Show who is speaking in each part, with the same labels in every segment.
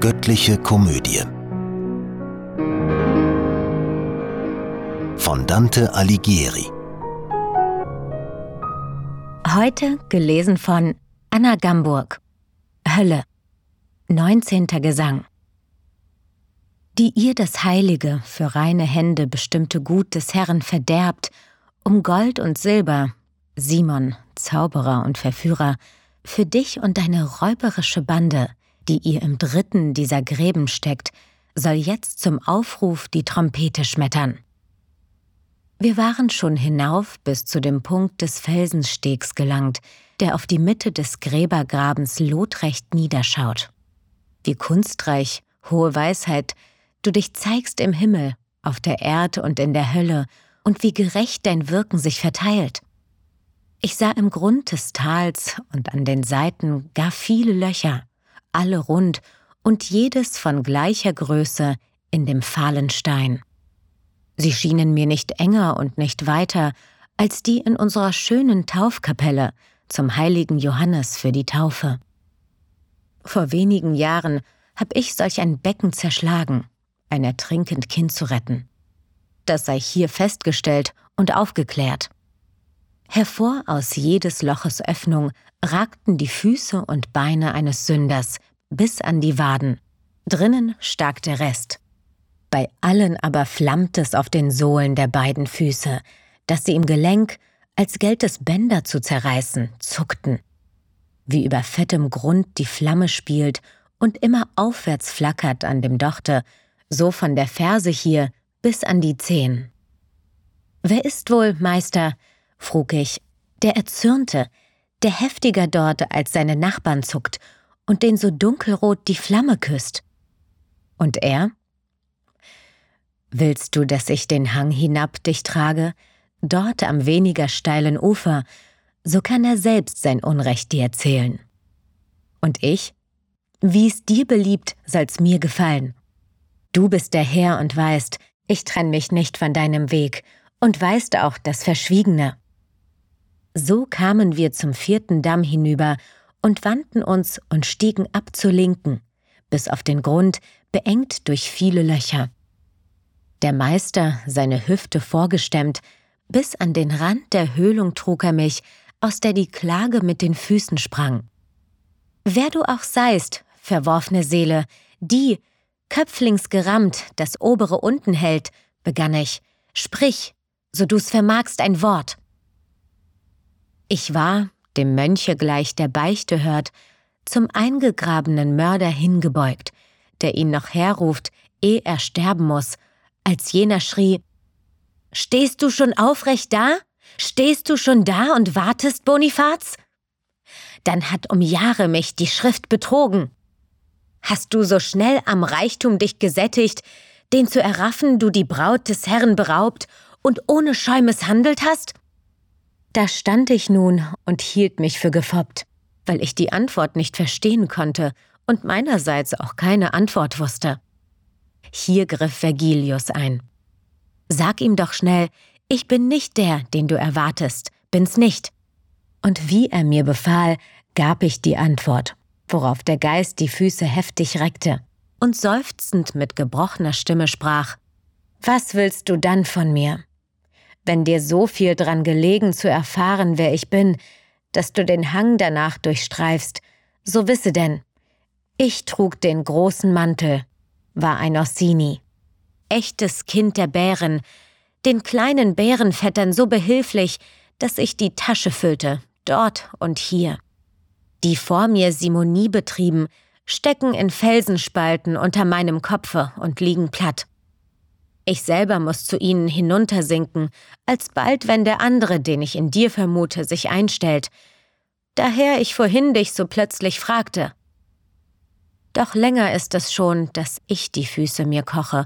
Speaker 1: Göttliche Komödie von Dante Alighieri.
Speaker 2: Heute gelesen von Anna Gamburg. Hölle. 19. Gesang. Die ihr das heilige, für reine Hände bestimmte Gut des Herrn verderbt, um Gold und Silber, Simon, Zauberer und Verführer, für dich und deine räuberische Bande, die ihr im dritten dieser Gräben steckt, soll jetzt zum Aufruf die Trompete schmettern. Wir waren schon hinauf bis zu dem Punkt des Felsenstegs gelangt, der auf die Mitte des Gräbergrabens lotrecht niederschaut. Wie kunstreich, hohe Weisheit, du dich zeigst im Himmel, auf der Erde und in der Hölle, und wie gerecht dein Wirken sich verteilt. Ich sah im Grund des Tals und an den Seiten gar viele Löcher, alle rund und jedes von gleicher Größe in dem fahlen Stein. Sie schienen mir nicht enger und nicht weiter als die in unserer schönen Taufkapelle zum heiligen Johannes für die Taufe. Vor wenigen Jahren hab ich solch ein Becken zerschlagen, ein ertrinkend Kind zu retten. Das sei hier festgestellt und aufgeklärt. Hervor aus jedes Loches Öffnung ragten die Füße und Beine eines Sünders bis an die Waden. Drinnen stak der Rest. Bei allen aber flammt es auf den Sohlen der beiden Füße, dass sie im Gelenk, als gält es Bänder zu zerreißen, zuckten. Wie über fettem Grund die Flamme spielt und immer aufwärts flackert an dem Dochte, so von der Ferse hier bis an die Zehen. Wer ist wohl, Meister, frug ich, der Erzürnte, der heftiger dort als seine Nachbarn zuckt und den so dunkelrot die Flamme küsst. Und er? Willst du, dass ich den Hang hinab dich trage, dort am weniger steilen Ufer, so kann er selbst sein Unrecht dir erzählen. Und ich? Wie's dir beliebt, soll's mir gefallen. Du bist der Herr und weißt, ich trenn mich nicht von deinem Weg und weißt auch das Verschwiegene. So kamen wir zum vierten Damm hinüber und wandten uns und stiegen ab zur Linken, bis auf den Grund, beengt durch viele Löcher. Der Meister, seine Hüfte vorgestemmt, bis an den Rand der Höhlung trug er mich, aus der die Klage mit den Füßen sprang. Wer du auch seist, verworfene Seele, die, köpflingsgerammt, das obere unten hält, begann ich, sprich, so du's vermagst ein Wort. Ich war, dem Mönche gleich der Beichte hört, zum eingegrabenen Mörder hingebeugt, der ihn noch herruft, eh er sterben muss, als jener schrie Stehst du schon aufrecht da? Stehst du schon da und wartest, Bonifaz? Dann hat um Jahre mich die Schrift betrogen. Hast du so schnell am Reichtum dich gesättigt, den zu erraffen du die Braut des Herrn beraubt und ohne Scheu misshandelt hast? Da stand ich nun und hielt mich für gefoppt, weil ich die Antwort nicht verstehen konnte und meinerseits auch keine Antwort wusste. Hier griff Vergilius ein. Sag ihm doch schnell, ich bin nicht der, den du erwartest, bin's nicht. Und wie er mir befahl, gab ich die Antwort, worauf der Geist die Füße heftig reckte und seufzend mit gebrochener Stimme sprach Was willst du dann von mir? Wenn dir so viel dran gelegen zu erfahren, wer ich bin, dass du den Hang danach durchstreifst, so wisse denn, ich trug den großen Mantel, war ein Orsini, echtes Kind der Bären, den kleinen Bärenvettern so behilflich, dass ich die Tasche füllte, dort und hier. Die vor mir Simonie betrieben, stecken in Felsenspalten unter meinem Kopfe und liegen platt. Ich selber muss zu ihnen hinuntersinken, alsbald, wenn der andere, den ich in dir vermute, sich einstellt. Daher ich vorhin dich so plötzlich fragte. Doch länger ist es schon, dass ich die Füße mir koche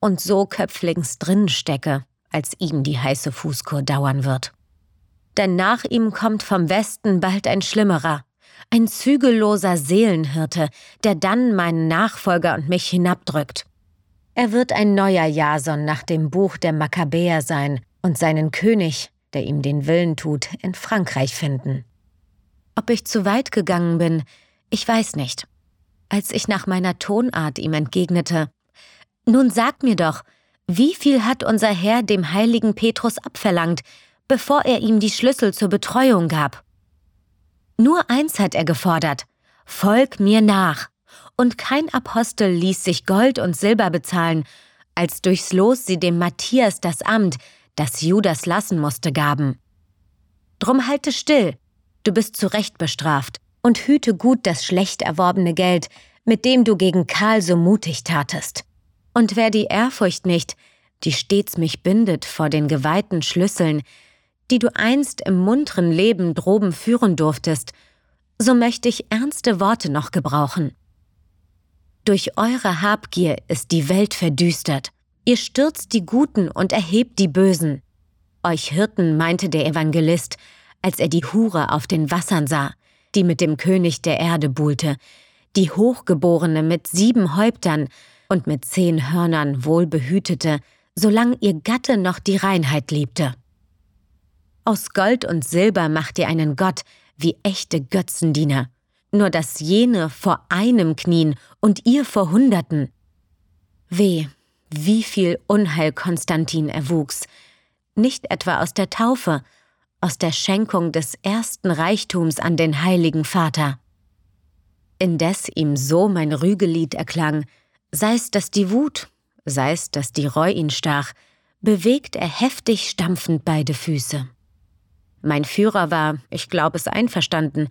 Speaker 2: und so köpflings drin stecke, als ihm die heiße Fußkur dauern wird. Denn nach ihm kommt vom Westen bald ein schlimmerer, ein zügelloser Seelenhirte, der dann meinen Nachfolger und mich hinabdrückt. Er wird ein neuer Jason nach dem Buch der Makkabäer sein und seinen König, der ihm den Willen tut, in Frankreich finden. Ob ich zu weit gegangen bin, ich weiß nicht. als ich nach meiner Tonart ihm entgegnete. Nun sag mir doch, wie viel hat unser Herr dem heiligen Petrus abverlangt, bevor er ihm die Schlüssel zur Betreuung gab? Nur eins hat er gefordert, Folg mir nach. Und kein Apostel ließ sich Gold und Silber bezahlen, als durchs Los sie dem Matthias das Amt, das Judas lassen musste, gaben. Drum halte still, du bist zu Recht bestraft, und hüte gut das schlecht erworbene Geld, mit dem du gegen Karl so mutig tatest. Und wer die Ehrfurcht nicht, die stets mich bindet vor den geweihten Schlüsseln, die du einst im munteren Leben droben führen durftest, so möchte ich ernste Worte noch gebrauchen. Durch eure Habgier ist die Welt verdüstert. Ihr stürzt die Guten und erhebt die Bösen. Euch Hirten meinte der Evangelist, als er die Hure auf den Wassern sah, die mit dem König der Erde buhlte, die Hochgeborene mit sieben Häuptern und mit zehn Hörnern wohl behütete, solang ihr Gatte noch die Reinheit liebte. Aus Gold und Silber macht ihr einen Gott wie echte Götzendiener, nur dass jene vor einem knien und ihr vor Hunderten. Weh, wie viel Unheil Konstantin erwuchs, nicht etwa aus der Taufe, aus der Schenkung des ersten Reichtums an den heiligen Vater. Indes ihm so mein Rügelied erklang, sei's, dass die Wut, sei's, dass die Reu ihn stach, bewegt er heftig stampfend beide Füße. Mein Führer war, ich glaube es einverstanden,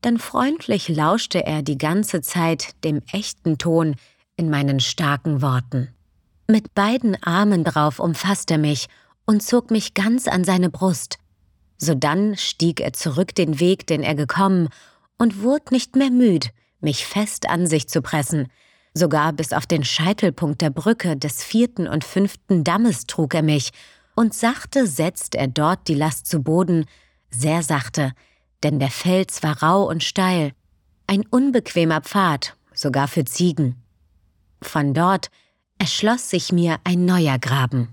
Speaker 2: dann freundlich lauschte er die ganze Zeit dem echten Ton in meinen starken Worten. Mit beiden Armen drauf umfasste er mich und zog mich ganz an seine Brust. Sodann stieg er zurück den Weg, den er gekommen, und wurde nicht mehr müd, mich fest an sich zu pressen. Sogar bis auf den Scheitelpunkt der Brücke des vierten und fünften Dammes trug er mich und sachte setzt er dort die Last zu Boden, sehr sachte, denn der Fels war rau und steil, ein unbequemer Pfad, sogar für Ziegen. Von dort erschloss sich mir ein neuer Graben.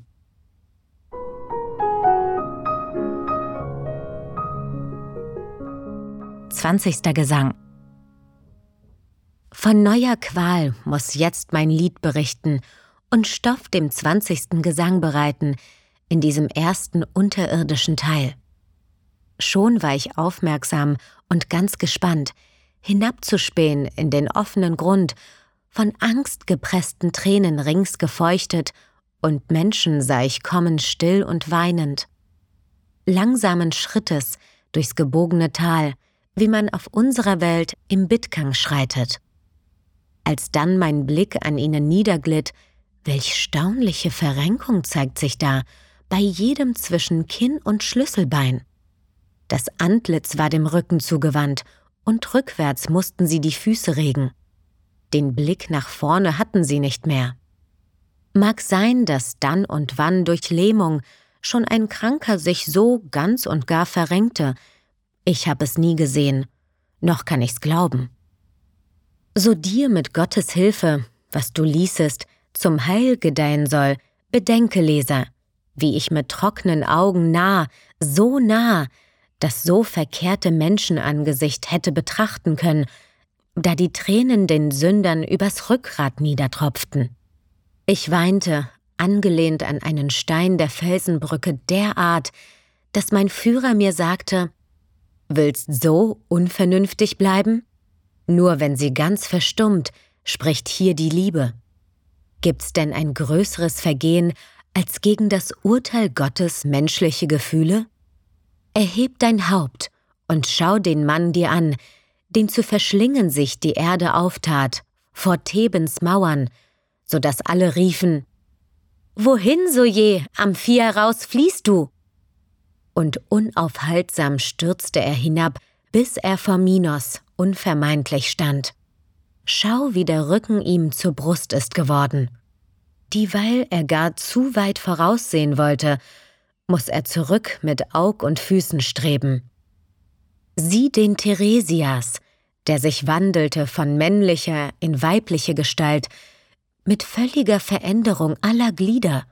Speaker 2: Zwanzigster Gesang Von neuer Qual muss jetzt mein Lied berichten und Stoff dem zwanzigsten Gesang bereiten, in diesem ersten unterirdischen Teil. Schon war ich aufmerksam und ganz gespannt, hinabzuspähen in den offenen Grund, von Angst gepressten Tränen rings gefeuchtet, und Menschen sah ich kommen still und weinend. Langsamen Schrittes durchs gebogene Tal, wie man auf unserer Welt im Bittgang schreitet. Als dann mein Blick an ihnen niederglitt, welch staunliche Verrenkung zeigt sich da, bei jedem zwischen Kinn und Schlüsselbein. Das Antlitz war dem Rücken zugewandt, und rückwärts mussten sie die Füße regen. Den Blick nach vorne hatten sie nicht mehr. Mag sein, dass dann und wann durch Lähmung schon ein Kranker sich so ganz und gar verrenkte. Ich hab es nie gesehen, noch kann ich's glauben. So dir mit Gottes Hilfe, was du ließest, zum Heil gedeihen soll, bedenke, Leser, wie ich mit trockenen Augen nah, so nah, das so verkehrte Menschenangesicht hätte betrachten können, da die Tränen den Sündern übers Rückgrat niedertropften. Ich weinte, angelehnt an einen Stein der Felsenbrücke derart, dass mein Führer mir sagte, Willst so unvernünftig bleiben? Nur wenn sie ganz verstummt, spricht hier die Liebe. Gibt's denn ein größeres Vergehen, als gegen das Urteil Gottes menschliche Gefühle? Erheb dein Haupt und schau den Mann dir an, den zu verschlingen sich die Erde auftat, vor Thebens Mauern, so dass alle riefen, Wohin so je, Amphia raus fließt du? Und unaufhaltsam stürzte er hinab, bis er vor Minos unvermeidlich stand. Schau, wie der Rücken ihm zur Brust ist geworden dieweil er gar zu weit voraussehen wollte, muss er zurück mit Aug und Füßen streben. Sieh den Theresias, der sich wandelte von männlicher in weibliche Gestalt, mit völliger Veränderung aller Glieder,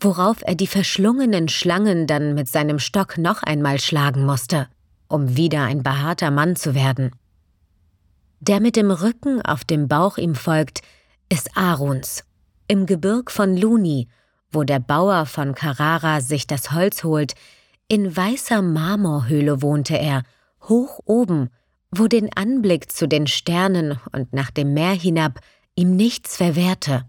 Speaker 2: worauf er die verschlungenen Schlangen dann mit seinem Stock noch einmal schlagen musste, um wieder ein behaarter Mann zu werden. Der mit dem Rücken auf dem Bauch ihm folgt, ist Aruns. Im Gebirg von Luni, wo der Bauer von Carrara sich das Holz holt, in weißer Marmorhöhle wohnte er, hoch oben, wo den Anblick zu den Sternen und nach dem Meer hinab ihm nichts verwehrte.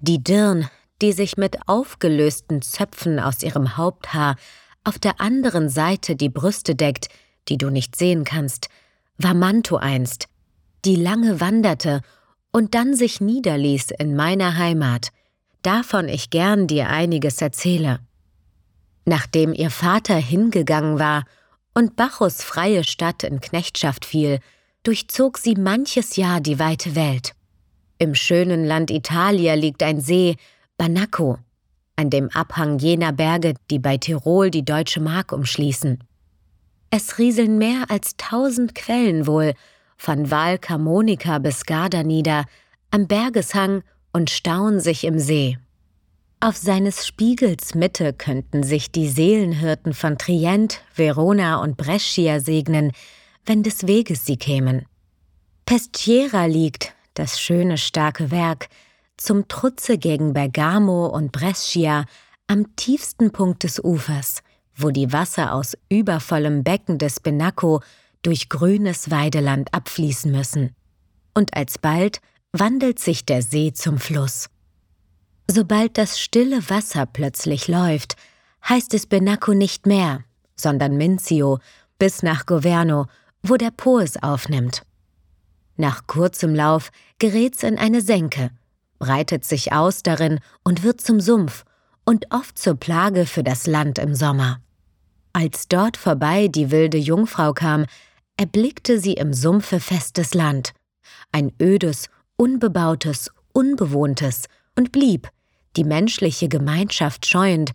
Speaker 2: Die Dirn, die sich mit aufgelösten Zöpfen aus ihrem Haupthaar auf der anderen Seite die Brüste deckt, die du nicht sehen kannst, war Manto einst, die lange wanderte und dann sich niederließ in meiner Heimat, davon ich gern dir einiges erzähle. Nachdem ihr Vater hingegangen war und Bacchus freie Stadt in Knechtschaft fiel, durchzog sie manches Jahr die weite Welt. Im schönen Land Italia liegt ein See, Banacco, an dem Abhang jener Berge, die bei Tirol die deutsche Mark umschließen. Es rieseln mehr als tausend Quellen wohl, von Val Camonica bis Garda nieder, am Bergeshang und stauen sich im See. Auf seines Spiegels Mitte könnten sich die Seelenhirten von Trient, Verona und Brescia segnen, wenn des Weges sie kämen. Pestiera liegt, das schöne starke Werk, zum Trutze gegen Bergamo und Brescia am tiefsten Punkt des Ufers, wo die Wasser aus übervollem Becken des Benacco durch grünes Weideland abfließen müssen. Und alsbald wandelt sich der See zum Fluss. Sobald das stille Wasser plötzlich läuft, heißt es Benacco nicht mehr, sondern Mincio bis nach Governo, wo der Po es aufnimmt. Nach kurzem Lauf gerät's in eine Senke, breitet sich aus darin und wird zum Sumpf und oft zur Plage für das Land im Sommer. Als dort vorbei die wilde Jungfrau kam, erblickte sie im Sumpfe festes Land, ein ödes, unbebautes, unbewohntes, und blieb, die menschliche Gemeinschaft scheuend,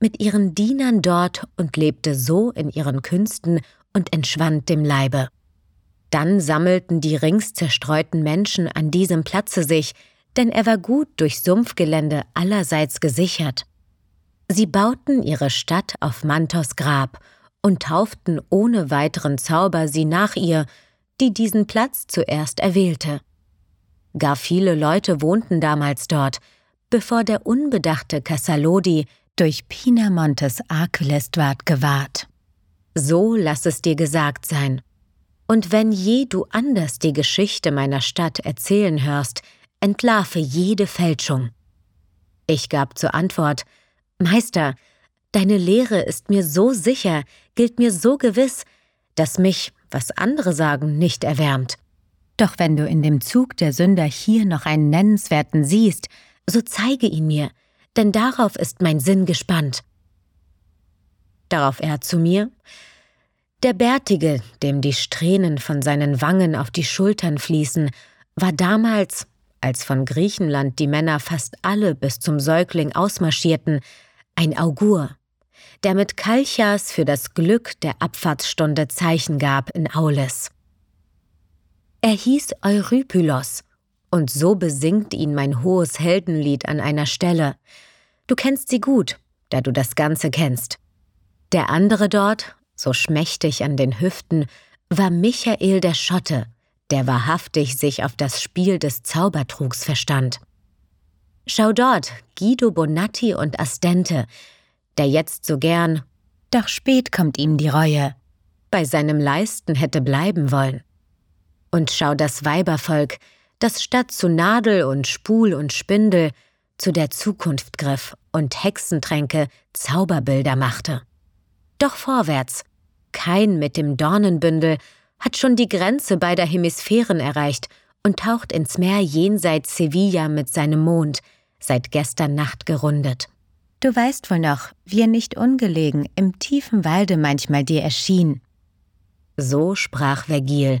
Speaker 2: mit ihren Dienern dort und lebte so in ihren Künsten und entschwand dem Leibe. Dann sammelten die rings zerstreuten Menschen an diesem Platze sich, denn er war gut durch Sumpfgelände allerseits gesichert. Sie bauten ihre Stadt auf Mantos Grab und tauften ohne weiteren Zauber sie nach ihr, die diesen Platz zuerst erwählte. Gar viele Leute wohnten damals dort, bevor der unbedachte Cassalodi durch Pinamontes Arculest ward gewahrt. So lass es dir gesagt sein. Und wenn je du anders die Geschichte meiner Stadt erzählen hörst, entlarve jede Fälschung. Ich gab zur Antwort Meister, deine Lehre ist mir so sicher, gilt mir so gewiss, dass mich, was andere sagen, nicht erwärmt. Doch wenn du in dem Zug der Sünder hier noch einen nennenswerten siehst, so zeige ihn mir, denn darauf ist mein Sinn gespannt. Darauf er zu mir, der Bärtige, dem die Strähnen von seinen Wangen auf die Schultern fließen, war damals, als von Griechenland die Männer fast alle bis zum Säugling ausmarschierten, ein Augur, der mit Kalchas für das Glück der Abfahrtsstunde Zeichen gab in Aulis. Er hieß Eurypylos, und so besingt ihn mein hohes Heldenlied an einer Stelle. Du kennst sie gut, da du das Ganze kennst. Der andere dort, so schmächtig an den Hüften, war Michael der Schotte, der wahrhaftig sich auf das Spiel des Zaubertrugs verstand. Schau dort, Guido Bonatti und Astente, der jetzt so gern, doch spät kommt ihm die Reue, bei seinem Leisten hätte bleiben wollen. Und schau das Weibervolk, das statt zu Nadel und Spul und Spindel zu der Zukunft griff und Hexentränke Zauberbilder machte. Doch vorwärts, kein mit dem Dornenbündel hat schon die Grenze beider Hemisphären erreicht und taucht ins Meer jenseits Sevilla mit seinem Mond, seit gestern Nacht gerundet. Du weißt wohl noch, wie er nicht ungelegen im tiefen Walde manchmal dir erschien. So sprach Vergil,